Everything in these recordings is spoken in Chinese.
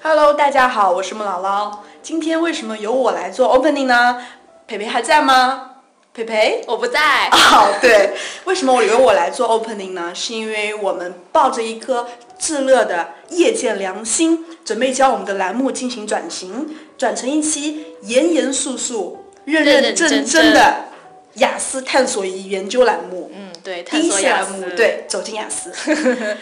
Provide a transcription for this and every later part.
Hello，大家好，我是木姥姥。今天为什么由我来做 opening 呢？培培还在吗？培培，我不在。哦，对，为什么我由我来做 opening 呢？是因为我们抱着一颗炙热的业界良心，准备将我们的栏目进行转型，转成一期严严肃肃、认认真真的雅思探索与研究栏目。嗯，对，第一期雅栏目，对，走进雅思。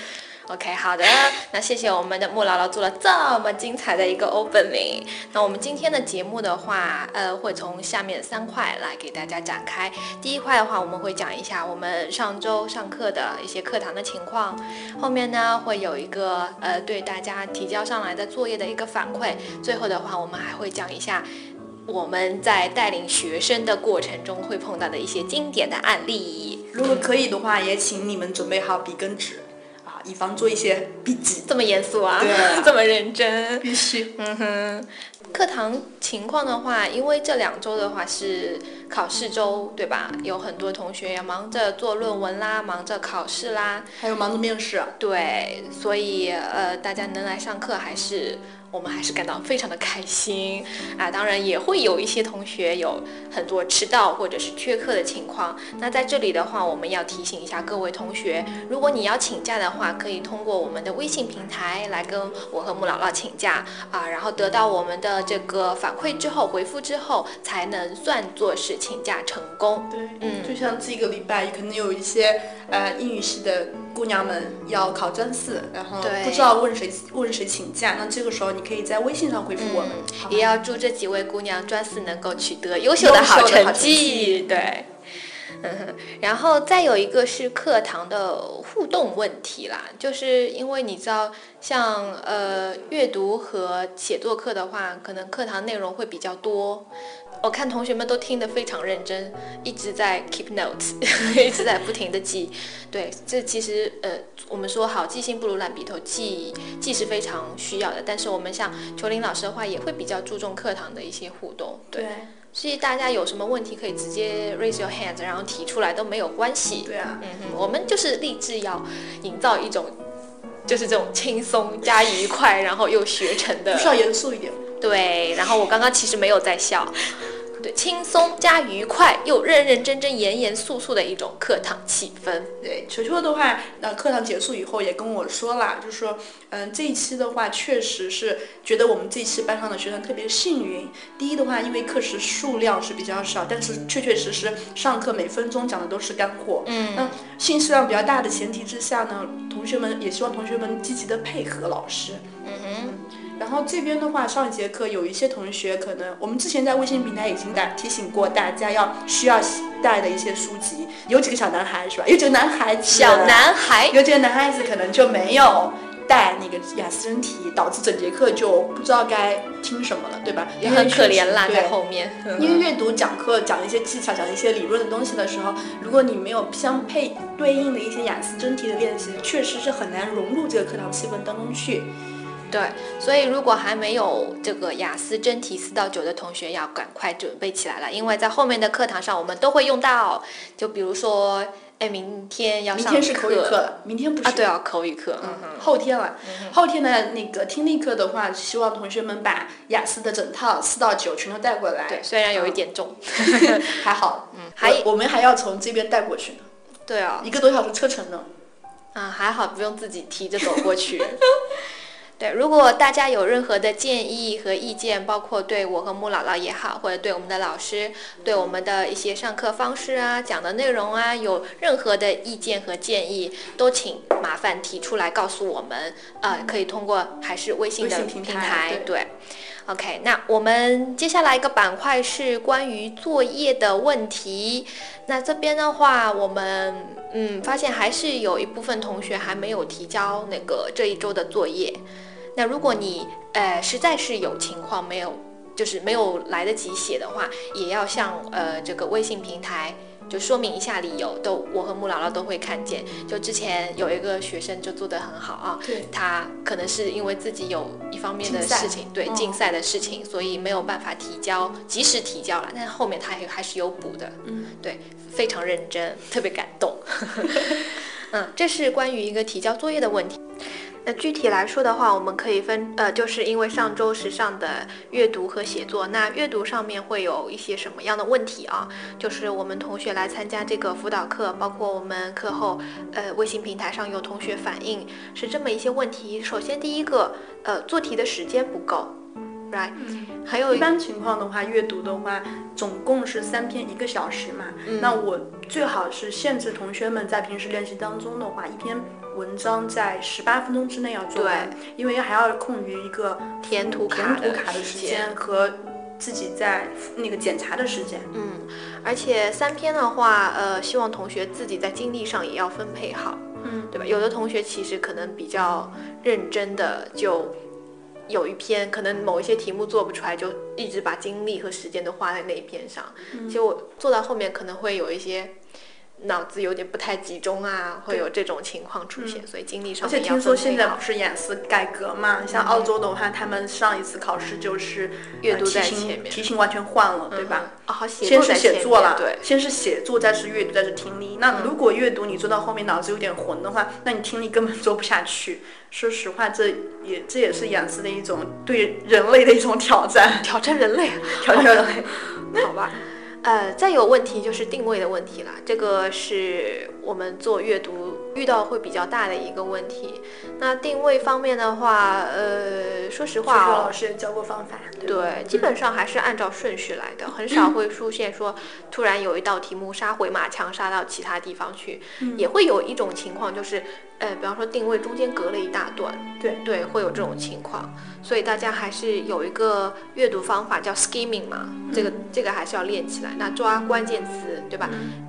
OK，好的，那谢谢我们的木姥姥做了这么精彩的一个 opening。那我们今天的节目的话，呃，会从下面三块来给大家展开。第一块的话，我们会讲一下我们上周上课的一些课堂的情况。后面呢，会有一个呃对大家提交上来的作业的一个反馈。最后的话，我们还会讲一下我们在带领学生的过程中会碰到的一些经典的案例。如果可以的话，也请你们准备好笔跟纸，以防做一些笔记。这么严肃啊，对啊 这么认真。必须。嗯哼，课堂情况的话，因为这两周的话是考试周，对吧？有很多同学也忙着做论文啦，忙着考试啦，还有忙着面试。对，所以呃，大家能来上课还是。我们还是感到非常的开心啊！当然也会有一些同学有很多迟到或者是缺课的情况。那在这里的话，我们要提醒一下各位同学，如果你要请假的话，可以通过我们的微信平台来跟我和穆姥姥请假啊，然后得到我们的这个反馈之后，回复之后，才能算作是请假成功。对，嗯就像这个礼拜可能有一些呃英语系的姑娘们要考专四，然后不知道问谁问谁请假，那这个时候你可以在微信上回复我们，也要祝这几位姑娘专四能够取得优秀的好成成绩。对，然后再有一个是课堂的互动问题啦，就是因为你知道，像呃阅读和写作课的话，可能课堂内容会比较多。我看同学们都听得非常认真，一直在 keep notes，一直在不停的记。对，这其实呃，我们说好记性不如烂笔头，记记是非常需要的。但是我们像裘林老师的话，也会比较注重课堂的一些互动。对所以大家有什么问题可以直接 raise your hands，然后提出来都没有关系。对啊，嗯哼，我们就是立志要营造一种，就是这种轻松加愉快，然后又学成的就是要严肃一点。对，然后我刚刚其实没有在笑，对，轻松加愉快又认认真真、严严肃肃的一种课堂气氛。对，球球的话，那，课堂结束以后也跟我说了，就是说，嗯、这一期的话，确实是觉得我们这一期班上的学生特别幸运。第一的话，因为课时数量是比较少，但是确确实实上课每分钟讲的都是干货。嗯那信息量比较大的前提之下呢，同学们也希望同学们积极的配合老师。嗯哼，然后这边的话，上一节课有一些同学可能，我们之前在微信平台已经打提醒过大家要需要带的一些书籍，有几个小男孩是吧？有几个男孩子，小男孩有几个男孩子可能就没有带那个雅思真题，导致整节课就不知道该听什么了，对吧？也很可怜啦，在后面。因为阅读讲课讲一些技巧、讲一些理论的东西的时候，如果你没有相配对应的一些雅思真题的练习，确实是很难融入这个课堂气氛当中去。对，所以如果还没有这个雅思真题四到九的同学，要赶快准备起来了，因为在后面的课堂上我们都会用到。就比如说，哎，明天要上明天是口语课了，明天不是啊，对啊，口语课，嗯哼，后天了。后天的那个听力课的话，希望同学们把雅思的整套四到九全都带过来。对，虽然有一点重，还好，嗯，还我我们还要从这边带过去呢，对啊，一个多小时车程呢。啊，还好不用自己提着走过去。对，如果大家有任何的建议和意见，包括对我和穆姥姥也好，或者对我们的老师、对我们的一些上课方式啊、讲的内容啊，有任何的意见和建议，都请麻烦提出来告诉我们。呃，可以通过还是微信的平台台，对对。OK，那我们接下来一个板块是关于作业的问题。那这边的话，我们嗯发现还是有一部分同学还没有提交那个这一周的作业。那如果你呃实在是有情况没有，就是没有来得及写的话，也要向呃这个微信平台就说明一下理由，都我和穆姥姥都会看见。就之前有一个学生就做得很好啊，对，他可能是因为自己有一方面的事情，对嗯竞赛的事情，所以没有办法提交，及时提交了。但是后面他还还是有补的，嗯，对，非常认真，特别感动。嗯，这是关于一个提交作业的问题。那具体来说的话，我们可以分，呃，就是因为上周时尚的阅读和写作，那阅读上面会有一些什么样的问题啊？就是我们同学来参加这个辅导课，包括我们课后，呃，微信平台上有同学反映是这么一些问题。首先第一个，呃，做题的时间不够，right？还有一般情况的话，阅读的话，总共是三篇一个小时嘛。那我最好是限制同学们在平时练习当中的话，一篇。文章在十八分钟之内要做完，因为还要空余一个填涂卡的时间和自己在那个检查的时间。嗯，而且三篇的话，呃，希望同学自己在精力上也要分配好，嗯，对吧？有的同学其实可能比较认真的，就有一篇可能某一些题目做不出来，就一直把精力和时间都花在那一篇上，其实我做到后面可能会有一些。脑子有点不太集中啊，会有这种情况出现，所以精力上而且听说现在不是雅思改革嘛，像澳洲的话，他们上一次考试就是阅读在前面，题型完全换了，对吧？啊，好，先是写作了，对，先是写作，再是阅读，再是听力。那如果阅读你做到后面脑子有点混的话，那你听力根本做不下去。说实话，这也这也是雅思的一种对人类的一种挑战，挑战人类，挑战人类，好吧。呃，再有问题就是定位的问题了，这个是我们做阅读遇到会比较大的一个问题。那定位方面的话，呃，说实话，老师也教过方法，对，基本上还是按照顺序来的，很少会出现说突然有一道题目杀回马枪杀到其他地方去，也会有一种情况就是。呃，比方说定位中间隔了一大段，对对，会有这种情况，所以大家还是有一个阅读方法叫 skimming 嘛，这个这个还是要练起来。那抓关键词，对吧？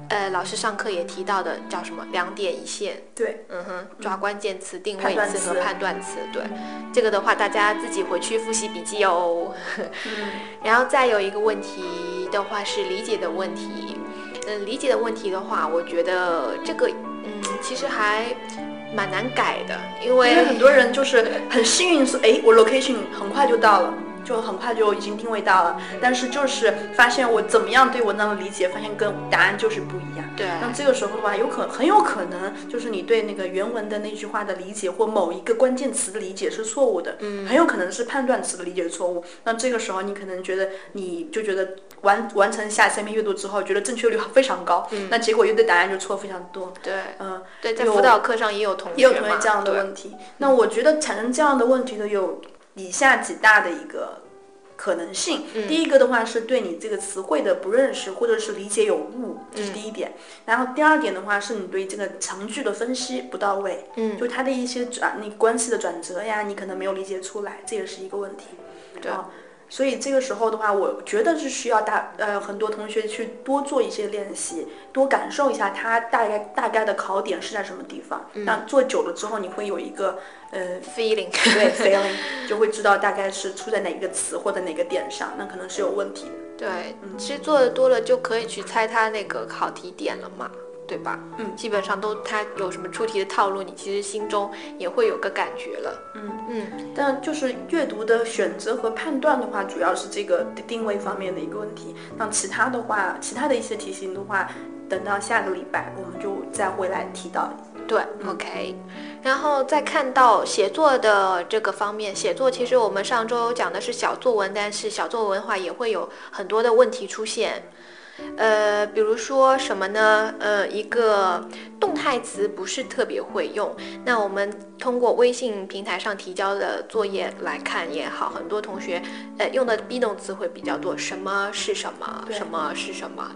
呃，老师上课也提到的叫什么两点一线，对，嗯哼，抓关键词、定位词和判断词，对，这个的话大家自己回去复习笔记哦。然后再有一个问题的话是理解的问题，嗯，理解的问题的话，我觉得这个，嗯，其实还。蛮难改的，因为很多人就是很幸运是，哎，我 location 很快就到了，就很快就已经定位到了，但是就是发现我怎么样对文章的理解，发现跟答案就是不一样。对，那这个时候的话，有可很有可能就是你对那个原文的那句话的理解或某一个关键词的理解是错误的，嗯，很有可能是判断词的理解错误。那这个时候你可能觉得你就觉得。完完成下三篇阅读之后，觉得正确率非常高，那结果又对答案就错非常多。对，嗯，对，在辅导课上也有同学也有同学这样的问题。那我觉得产生这样的问题的有以下几大的一个可能性。第一个的话是对你这个词汇的不认识，或者是理解有误，这是第一点。然后第二点的话是你对这个长句的分析不到位，嗯，就它的一些转那关系的转折呀，你可能没有理解出来，这也是一个问题。对。所以这个时候的话，我觉得是需要大呃很多同学去多做一些练习，多感受一下它大概大概的考点是在什么地方。那做久了之后，你会有一个呃 feeling，对 feeling，就会知道大概是出在哪一个词或者哪个点上，那可能是有问题的。对，其实做的多了就可以去猜它那个考题点了嘛。对吧？嗯，基本上都他有什么出题的套路，你其实心中也会有个感觉了。嗯嗯，但就是阅读的选择和判断的话，主要是这个定位方面的一个问题。那其他的话，其他的一些题型的话，等到下个礼拜我们就再回来提到。对，OK。然后再看到写作的这个方面，写作其实我们上周讲的是小作文，但是小作文的话也会有很多的问题出现。呃，比如说什么呢？呃，一个动态词不是特别会用，那我们。通过微信平台上提交的作业来看也好，很多同学呃用的 be 动词会比较多，什么是什么，什么是什么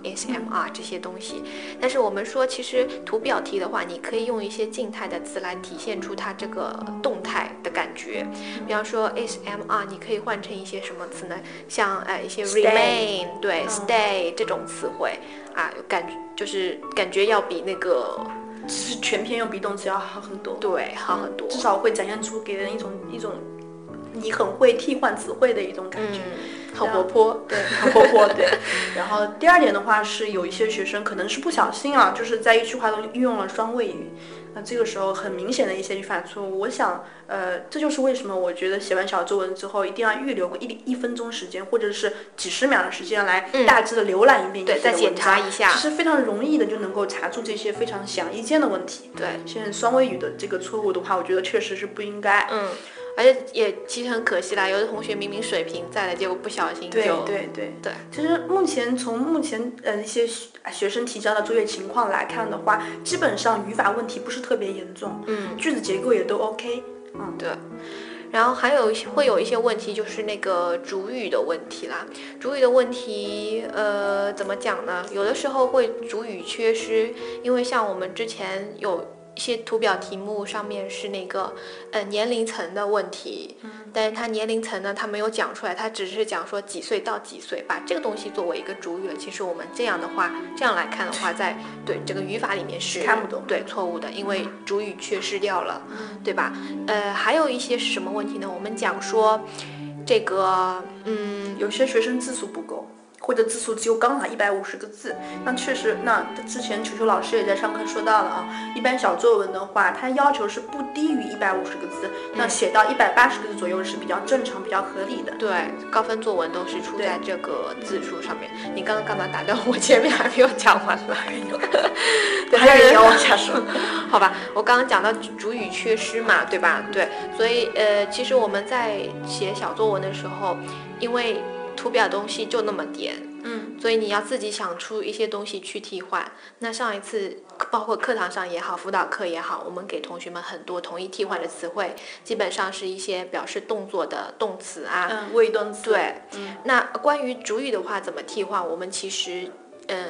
are 这些东西。但是我们说，其实图表题的话，你可以用一些静态的词来体现出它这个动态的感觉。比方说 is am are，你可以换成一些什么词呢？像呃一些 remain，对，stay 这种词汇啊，感觉就是感觉要比那个。是全篇用 be 动词要好很多，对，好很多，至少会展现出给人一种一种你很会替换词汇的一种感觉。很活泼，对，很活泼，对。然后第二点的话是有一些学生可能是不小心啊，就是在一句话中运用了双谓语。那这个时候很明显的一些语法错误，我想，呃，这就是为什么我觉得写完小作文之后一定要预留个一一分钟时间，或者是几十秒的时间来大致的浏览一遍，对，再检查一下，其实非常容易的就能够查出这些非常显而易见的问题。对，现在双谓语的这个错误的话，我觉得确实是不应该。嗯。而且也其实很可惜啦，有的同学明明水平在的，结果不小心就对对对对。其实目前从目前呃一些学生提交的作业情况来看的话，基本上语法问题不是特别严重，嗯，句子结构也都 OK，嗯对。然后还有会有一些问题，就是那个主语的问题啦。主语的问题，呃，怎么讲呢？有的时候会主语缺失，因为像我们之前有。一些图表题目上面是那个呃年龄层的问题，但是它年龄层呢，它没有讲出来，它只是讲说几岁到几岁，把这个东西作为一个主语了。其实我们这样的话，这样来看的话，在对这个语法里面是看不懂，对错误的，因为主语缺失掉了，对吧？呃，还有一些是什么问题呢？我们讲说这个，嗯，有些学生字数不够。或者字数只有刚好一百五十个字，那确实，那之前球球老师也在上课说到了啊，一般小作文的话，它要求是不低于一百五十个字，那写到一百八十个字左右是比较正常、比较合理的。对，高分作文都是出在这个字数上面。你刚刚干嘛打断我？前面还没有讲完呢。还有人要往下说？好吧，我刚刚讲到主语缺失嘛，对吧？对，所以呃，其实我们在写小作文的时候，因为。图表东西就那么点，嗯，所以你要自己想出一些东西去替换。那上一次包括课堂上也好，辅导课也好，我们给同学们很多同义替换的词汇，基本上是一些表示动作的动词啊，嗯，谓语动词。对，嗯那关于主语的话怎么替换，我们其实呃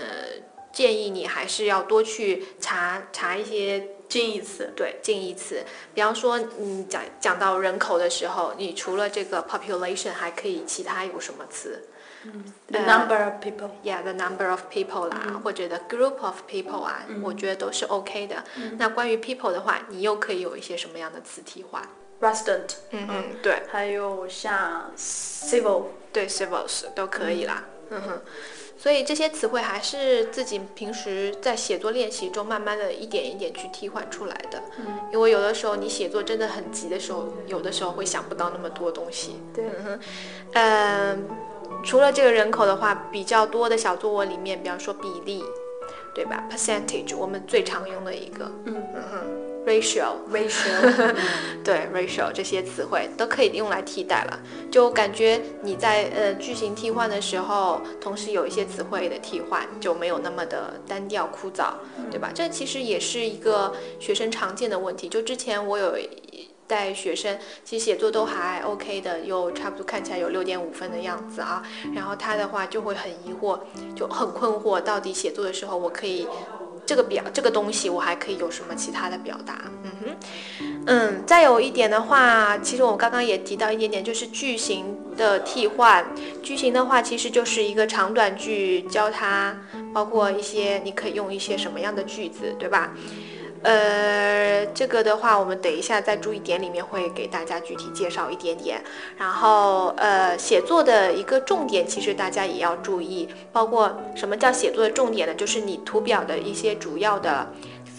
建议你还是要多去查查一些。近义词，对，近义词。比方说，你讲讲到人口的时候，你除了这个 population，还可以其他有什么词？嗯，the number of people。Yeah，the number of people 啦，或者 the group of people 啊，我觉得都是 OK 的。那关于 people 的话，你又可以有一些什么样的词替换？resident。嗯嗯，对。还有像 civil，对，civils 都可以啦。嗯哼。所以这些词汇还是自己平时在写作练习中慢慢的一点一点去替换出来的。嗯，因为有的时候你写作真的很急的时候，有的时候会想不到那么多东西。对，嗯，除了这个人口的话，比较多的小作文里面，比方说比例，对吧？percentage，我们最常用的一个。嗯嗯哼。Ratio，ratio，对 ratio 这些词汇都可以用来替代了，就感觉你在呃句型替换的时候，同时有一些词汇的替换就没有那么的单调枯燥，对吧？这其实也是一个学生常见的问题。就之前我有带学生，其实写作都还 OK 的，有差不多看起来有六点五分的样子啊，然后他的话就会很疑惑，就很困惑，到底写作的时候我可以。这个表这个东西，我还可以有什么其他的表达？嗯哼，嗯，再有一点的话，其实我刚刚也提到一点点，就是句型的替换。句型的话，其实就是一个长短句，教它包括一些你可以用一些什么样的句子，对吧？呃，这个的话，我们等一下在注意点里面会给大家具体介绍一点点。然后，呃，写作的一个重点，其实大家也要注意，包括什么叫写作的重点呢？就是你图表的一些主要的。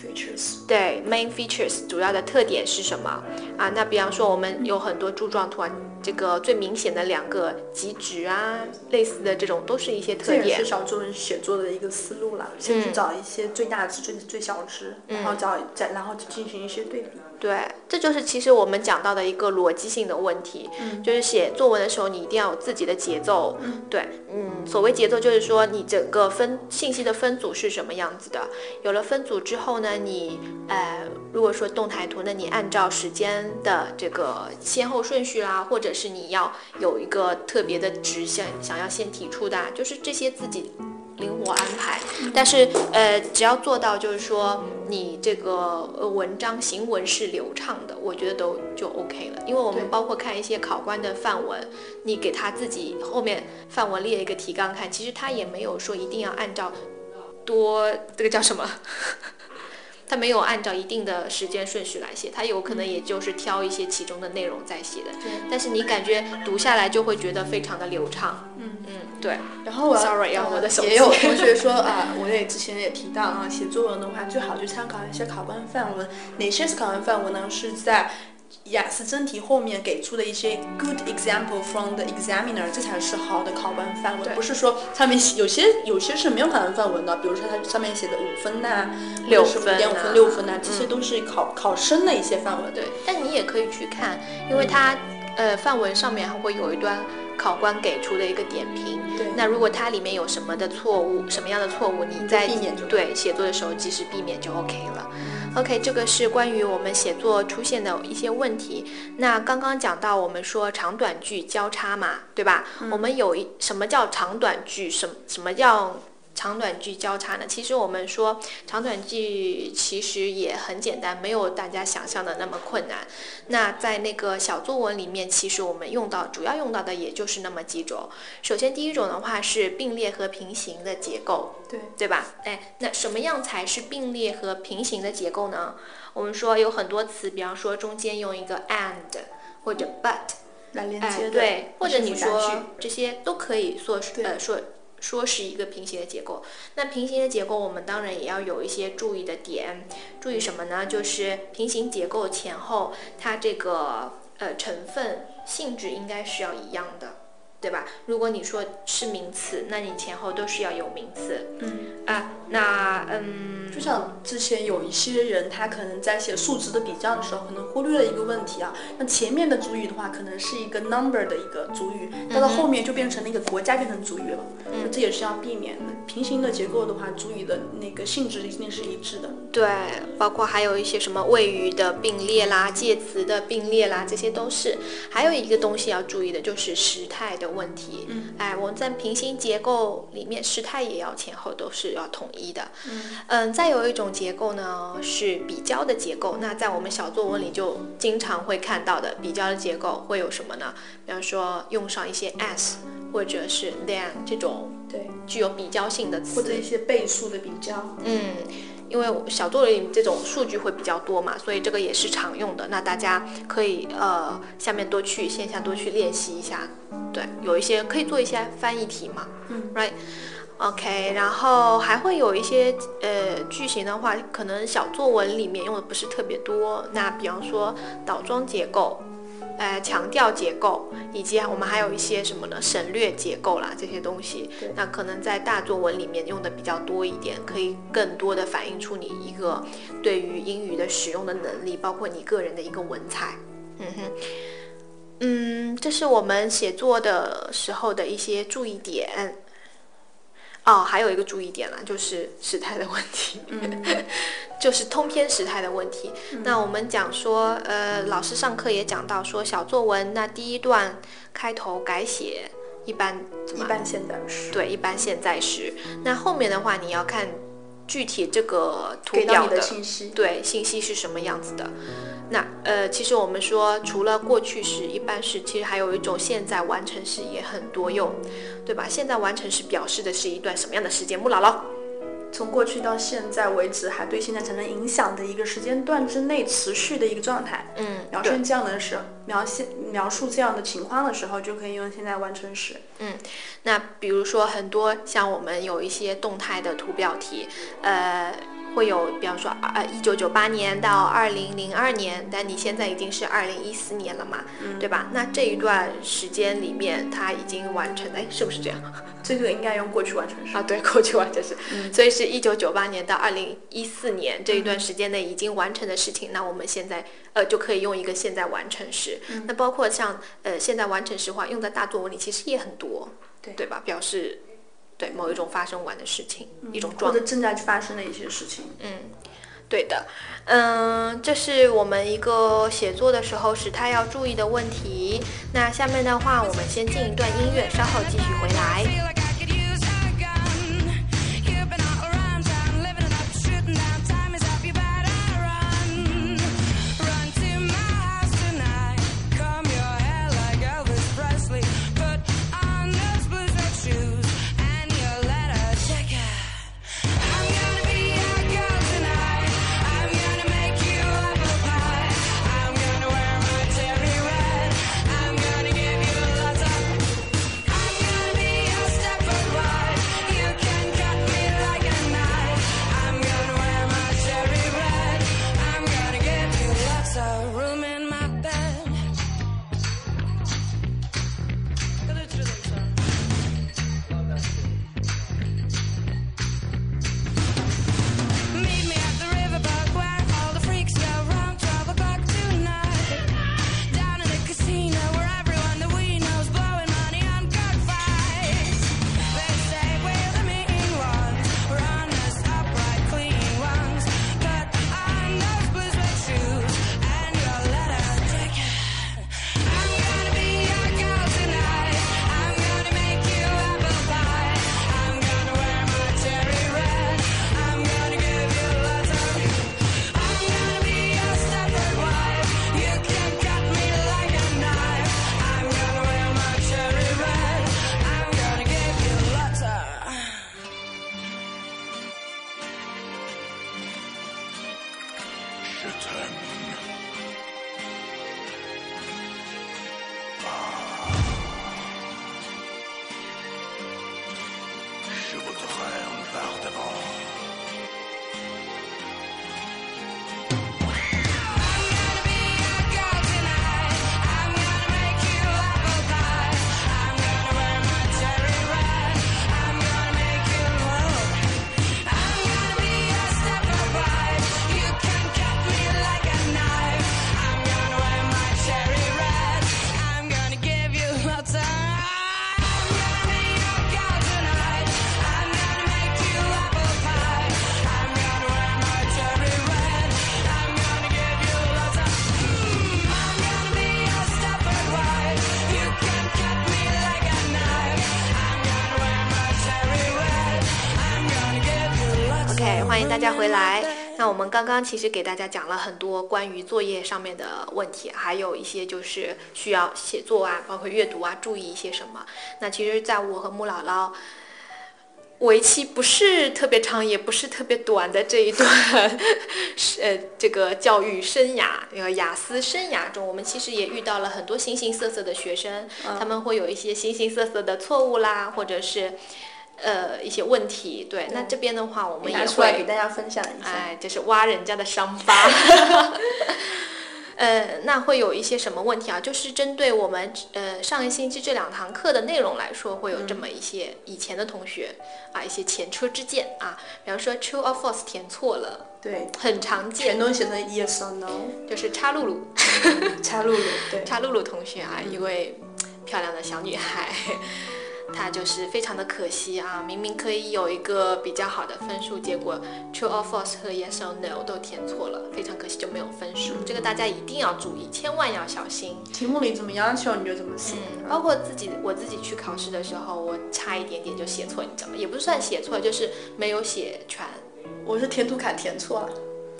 features 对 main features 主要的特点是什么啊？那比方说我们有很多柱状图啊，这个最明显的两个极值啊，类似的这种都是一些特点。这也是小作文写作的一个思路了，先去找一些最大值、最最小值，然后找再然后进行一些对比。对，这就是其实我们讲到的一个逻辑性的问题，嗯，就是写作文的时候你一定要有自己的节奏，嗯，对，嗯，所谓节奏就是说你整个分信息的分组是什么样子的，有了分组之后呢，你呃，如果说动态图，那你按照时间的这个先后顺序啦，或者是你要有一个特别的值想想要先提出的，就是这些自己。灵活安排，但是呃，只要做到就是说你这个呃文章行文是流畅的，我觉得都就 OK 了。因为我们包括看一些考官的范文，你给他自己后面范文列一个提纲看，其实他也没有说一定要按照多这个叫什么他没有按照一定的时间顺序来写，他有可能也就是挑一些其中的内容在写的。对。但是你感觉读下来就会觉得非常的流畅。嗯嗯，对。然后我 sorry 啊，我的手机也有同学说啊，我也之前也提到啊，写作文的话最好去参考一些考官范文。哪些是考官范文呢？是在雅思真题后面给出的一些 good example from the examiner，这才是好的考官范文。不是说上面有些有些是没有考官范文的，比如说它上面写的五分呐、六分、五点五分、六分呐，这些都是考考生的一些范文。对，但你也可以去看，因为它呃范文上面还会有一段考官给出的一个点评。对。那如果它里面有什么的错误，什么样的错误，你在避免对写作的时候及时避免就 OK 了。OK，这个是关于我们写作出现的一些问题。那刚刚讲到我们说长短句交叉嘛，对吧？我们有一什么叫长短句？什什么叫长短句交叉呢？其实我们说长短句其实也很简单，没有大家想象的那么困难。那在那个小作文里面，其实我们用到主要用到的也就是那么几种。首先第一种的话是并列和平行的结构，对对吧？哎，那什么样才是并列和平行的结构呢？我们说有很多词，比方说中间用一个 and 或者 but 来连接的，对，或者你说这些都可以说呃说。说是一个平行的结构，那平行的结构我们当然也要有一些注意的点，注意什么呢？就是平行结构前后它这个呃成分性质应该是要一样的，对吧？如果你说是名词，那你前后都是要有名词。嗯啊，那嗯，就像之前有一些人他可能在写数值的比较的时候，可能忽略了一个问题啊，那前面的主语的话可能是一个 number 的一个主语，到了后面就变成了一个国家变成主语了。嗯，这也是要避免的。平行的结构的话，主语的那个性质一定是一致的。对，包括还有一些什么谓语的并列啦、介词的并列啦，这些都是。还有一个东西要注意的就是时态的问题。嗯，哎，我们在平行结构里面，时态也要前后都是要统一的。嗯嗯，再有一种结构呢是比较的结构。那在我们小作文里就经常会看到的比较的结构会有什么呢？比方说用上一些 as 或者是 than 这种。对，具有比较性的词，或者一些倍数的比较。嗯，因为小作文这种数据会比较多嘛，所以这个也是常用的。那大家可以呃下面多去线下多去练习一下。对，有一些可以做一些翻译题嘛。嗯，right，OK，然后还会有一些呃句型的话，可能小作文里面用的不是特别多。那比方说倒装结构。呃，强调结构，以及我们还有一些什么呢？省略结构啦，这些东西，那可能在大作文里面用的比较多一点，可以更多的反映出你一个对于英语的使用的能力，包括你个人的一个文采。嗯哼，嗯，这是我们写作的时候的一些注意点。哦，还有一个注意点啦，就是时态的问题，嗯，就是通篇时态的问题。那我们讲说，呃，老师上课也讲到说，小作文那第一段开头改写一般一般现在时，对，一般现在时。那后面的话，你要看具体这个图给表的信息，对，信息是什么样子的。那呃，其实我们说，除了过去时、一般时，其实还有一种现在完成时也很多用，对吧？现在完成时表示的是一段什么样的时间？木姥姥，从过去到现在为止，还对现在产生影响的一个时间段之内持续的一个状态。嗯，描述这样的时，描写描述这样的情况的时候，就可以用现在完成时。嗯，那比如说很多像我们有一些动态的图表题，呃。会有，比方说，呃，一九九八年到二零零二年，但你现在已经是二零一四年了嘛，对吧？那这一段时间里面，它已经完成，哎，是不是这样？这个应该用过去完成时啊，对，过去完成时。所以是一九九八年到二零一四年这一段时间内已经完成的事情，那我们现在呃就可以用一个现在完成时。那包括像呃现在完成时话，用在大作文里其实也很多，对对吧？表示。对某一种发生完的事情，一种状或者正在发生的一些事情。嗯，对的，嗯，这是我们一个写作的时候时态要注意的问题。那下面的话，我们先进一段音乐，稍后继续回来。那我们刚刚其实给大家讲了很多关于作业上面的问题，还有一些就是需要写作啊，包括阅读啊，注意一些什么。那其实，在我和穆姥姥为期不是特别长，也不是特别短的这一段是呃这个教育生涯，呃雅思生涯中，我们其实也遇到了很多形形色色的学生，他们会有一些形形色色的错误啦，或者是。呃，一些问题，对，那这边的话，我们也会给，大家分享一下。哎，就是挖人家的伤疤。呃，那会有一些什么问题啊？就是针对我们呃上个星期这两堂课的内容来说，会有这么一些以前的同学啊，一些前车之鉴啊，比方说 true or false 填错了，对，很常见。全，都写成 yes or no，就是叉露露，插露露，对，叉露露同学啊，一位漂亮的小女孩，她就是非常的可惜啊，明明可以有一个比较好的分数，结果 true or false 和 yes or no 都填错了，非常可惜就没有分数。这个大家一定要注意，千万要小心。题目里怎么要求你就怎么写。嗯，包括自己我自己去考试的时候，我差一点点就写错，你知道吗？也不算写错，就是没有写全。我是填涂卡填错了，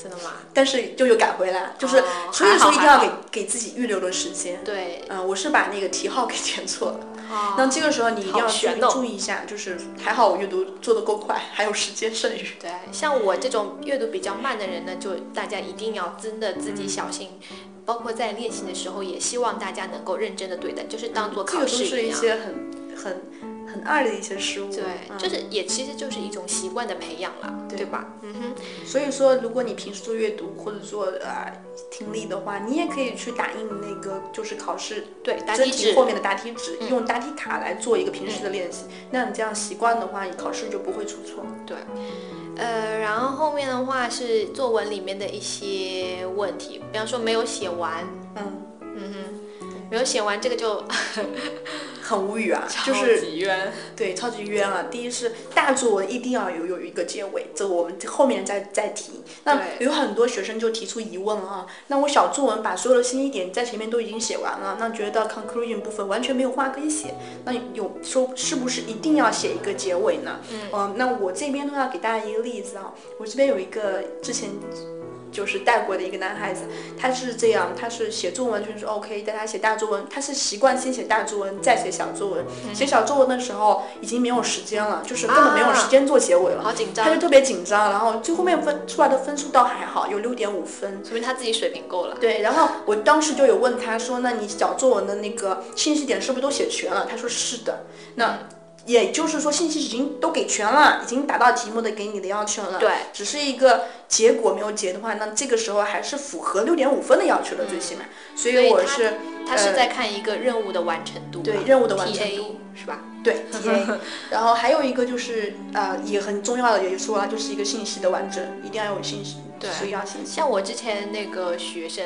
真的吗？但是就又改回来，就是、哦所以说一定要给给自己预留的时间。对，嗯、我是把那个题号给填错了。哦那这个时候你一定要注意好悬哦注意一下，就是还好我阅读做的够快，还有时间剩余。对，像我这种阅读比较慢的人呢，就大家一定要真的自己小心，包括在练习的时候，也希望大家能够认真的对待，就是当做这个都考试是一样。些很很很二的一些失误。对，嗯就是也其实就是一种习惯的培养了，对对吧？嗯哼，所以说，如果你平时做阅读或者做呃听力的话，你也可以去打印那个就是考试对，答真题纸题后面的答题纸，嗯用答题卡来做一个平时的练习。那你这样习惯的话，你考试就不会出错。对，呃，然后后面的话是作文里面的一些问题，比方说没有写完，嗯，嗯哼，没有写完这个就 很无语啊，就超是级冤。对超级冤啊。第一是大作文一定要有有一个结尾，这个我们后面再再提。那有很多学生就提出疑问了啊，那我小作文把所有的信息点在前面都已经写完了，那觉得 conclusion 部分完全没有话可以写，那有说是不是一定要写一个结尾呢？嗯、那我这边的话给大家一个例子啊，我这边有一个之前。就是带过的一个男孩子，他是这样，他是写作文完全是 OK，但他写大作文，他是习惯先写大作文，再写小作文。写小作文的时候已经没有时间了，就是根本没有时间做结尾了，好紧张，他就特别紧张，然后最后面分出来的分数倒还好，有六点五分。说明他自己水平够了。对，然后我当时就有问他说：“那你小作文的那个信息点是不是都写全了？”他说：“是的。”那也就是说，信息已经都给全了，已经达到题目的给你的要求了。对，只是一个结果没有结的话，那这个时候还是符合六点五分的要求的，最起码。所以所以我是他是在看一个任务的完成度，对任务的完成度是吧？对 TA，然后还有一个就是呃也很重要的，也说了，就是一个信息的完整，一定要有信息，对需要信息。像我之前那个学生，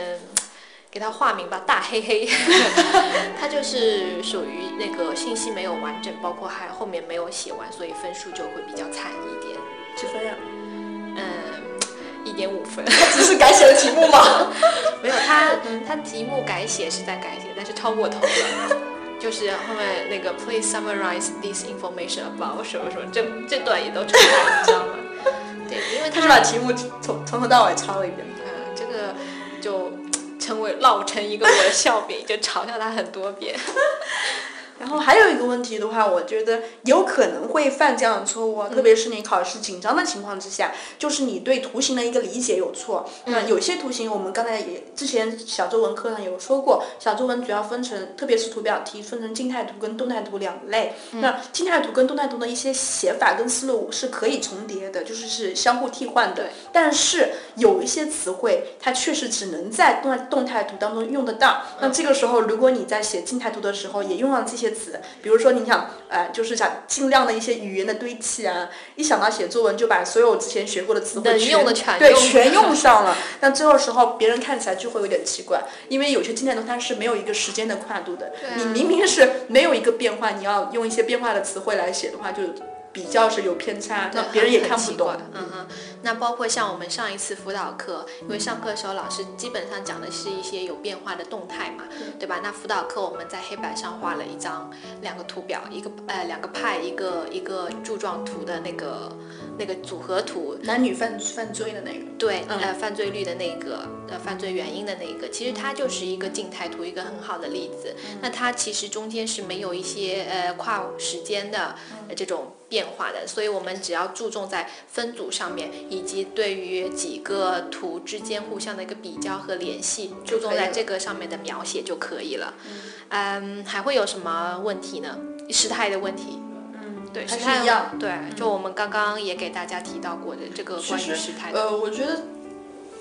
给他化名吧，大黑黑，他就是属于那个信息没有完整，包括还后面没有写完，所以分数就会比较惨一点。几分呀？嗯，一点五分。只 是改写了题目吗？没有他，他题目改写是在改写，但是超过头了。就是后面那个 please summarize this information about 什么什么，这这段也都出来了，你知道吗？对，因为他他是把题目从从头到尾抄了一遍。嗯，这个就成为烙成一个我的笑柄，就嘲笑他很多遍。然后还有一个问题的话，我觉得有可能会犯这样的错误啊，特别是你考试紧张的情况之下，就是你对图形的一个理解有错。那有些图形，我们刚才也之前小作文课上有说过，小作文主要分成，特别是图表题分成静态图跟动态图两类。那静态图跟动态图的一些写法跟思路是可以重叠的，就是是相互替换的。对但是有一些词汇，它确实只能在动动态图当中用得到。那这个时候，如果你在写静态图的时候也用上这些词，比如说你想，呃，就是想尽量的一些语言的堆砌啊，一想到写作文就把所有之前学过的词汇全用的全用对全用上了。但最后时候别人看起来就会有点奇怪，因为有些经典东它是没有一个时间的跨度的，啊你明明是没有一个变化，你要用一些变化的词汇来写的话，就比较是有偏差，那别人也很看不懂。嗯哼，那包括像我们上一次辅导课，因为上课的时候老师基本上讲的是一些有变化的动态嘛，对吧？那辅导课我们在黑板上画了一张两个图表，一个呃两个派，一个一个柱状图的那个那个组合图，男女犯犯罪的那个。对，嗯呃，犯罪率的那个，呃，犯罪原因的那个，其实它就是一个静态图，一个很好的例子。那它其实中间是没有一些呃跨时间的呃这种变化的，所以我们只要注重在分组上面，以及对于几个图之间互相的一个比较和联系，注重在这个上面的描写就可以了。嗯，还会有什么问题呢？时态的问题。还是一样。对，就我们刚刚也给大家提到过的这个关于时态的。呃，我觉得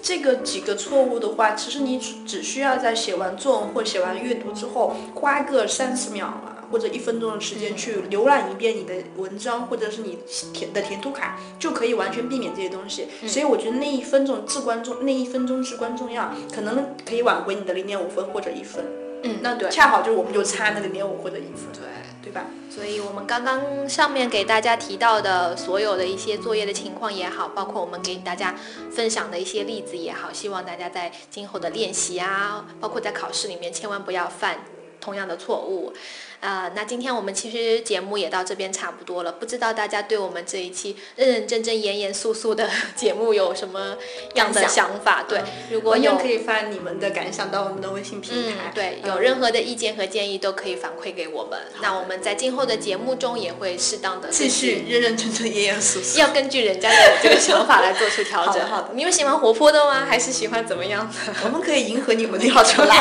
这个几个错误的话，其实你只只需要在写完作文或写完阅读之后，花个三十秒啊，或者一分钟的时间去浏览一遍你的文章，或者是你填的填涂卡，就可以完全避免这些东西。所以我觉得那一分钟至关重，那一分钟至关重要，可能可以挽回你的零点五分或者一分。嗯，那对，恰好就是我们就差那零点五或者一分，对。对吧？所以，我们刚刚上面给大家提到的所有的一些作业的情况也好，包括我们给大家分享的一些例子也好，希望大家在今后的练习啊，包括在考试里面，千万不要犯同样的错误。呃，那今天我们其实节目也到这边差不多了，不知道大家对我们这一期认认真真、严严肃肃的节目有什么样的感想想法？对，如果有可以发你们的感想到我们的微信平嗯台。，对，有嗯任何的意见和建议都可以反馈给我们。那我们在今后的节目中也会适当的继续认认真真、严严肃肃。要根据人家的这个想法来做出调整。好的好的你们喜欢活泼的吗？还是喜欢怎么样的我们可以迎合你们的要求来。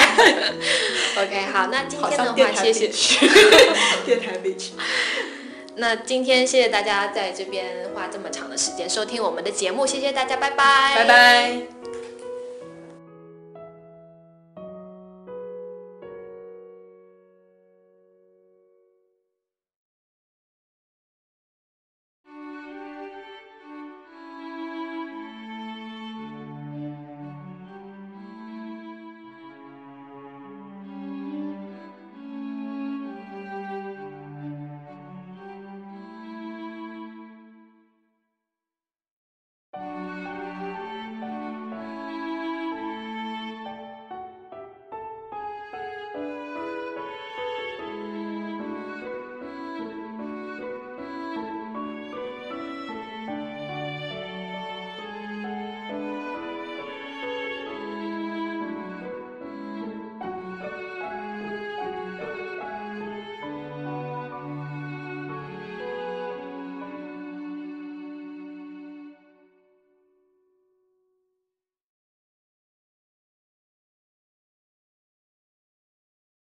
OK，好，那今好天的话，谢谢。电台 bitch。那今天谢谢大家在这边花这么长的时间收听我们的节目，谢谢大家，拜拜，拜。拜。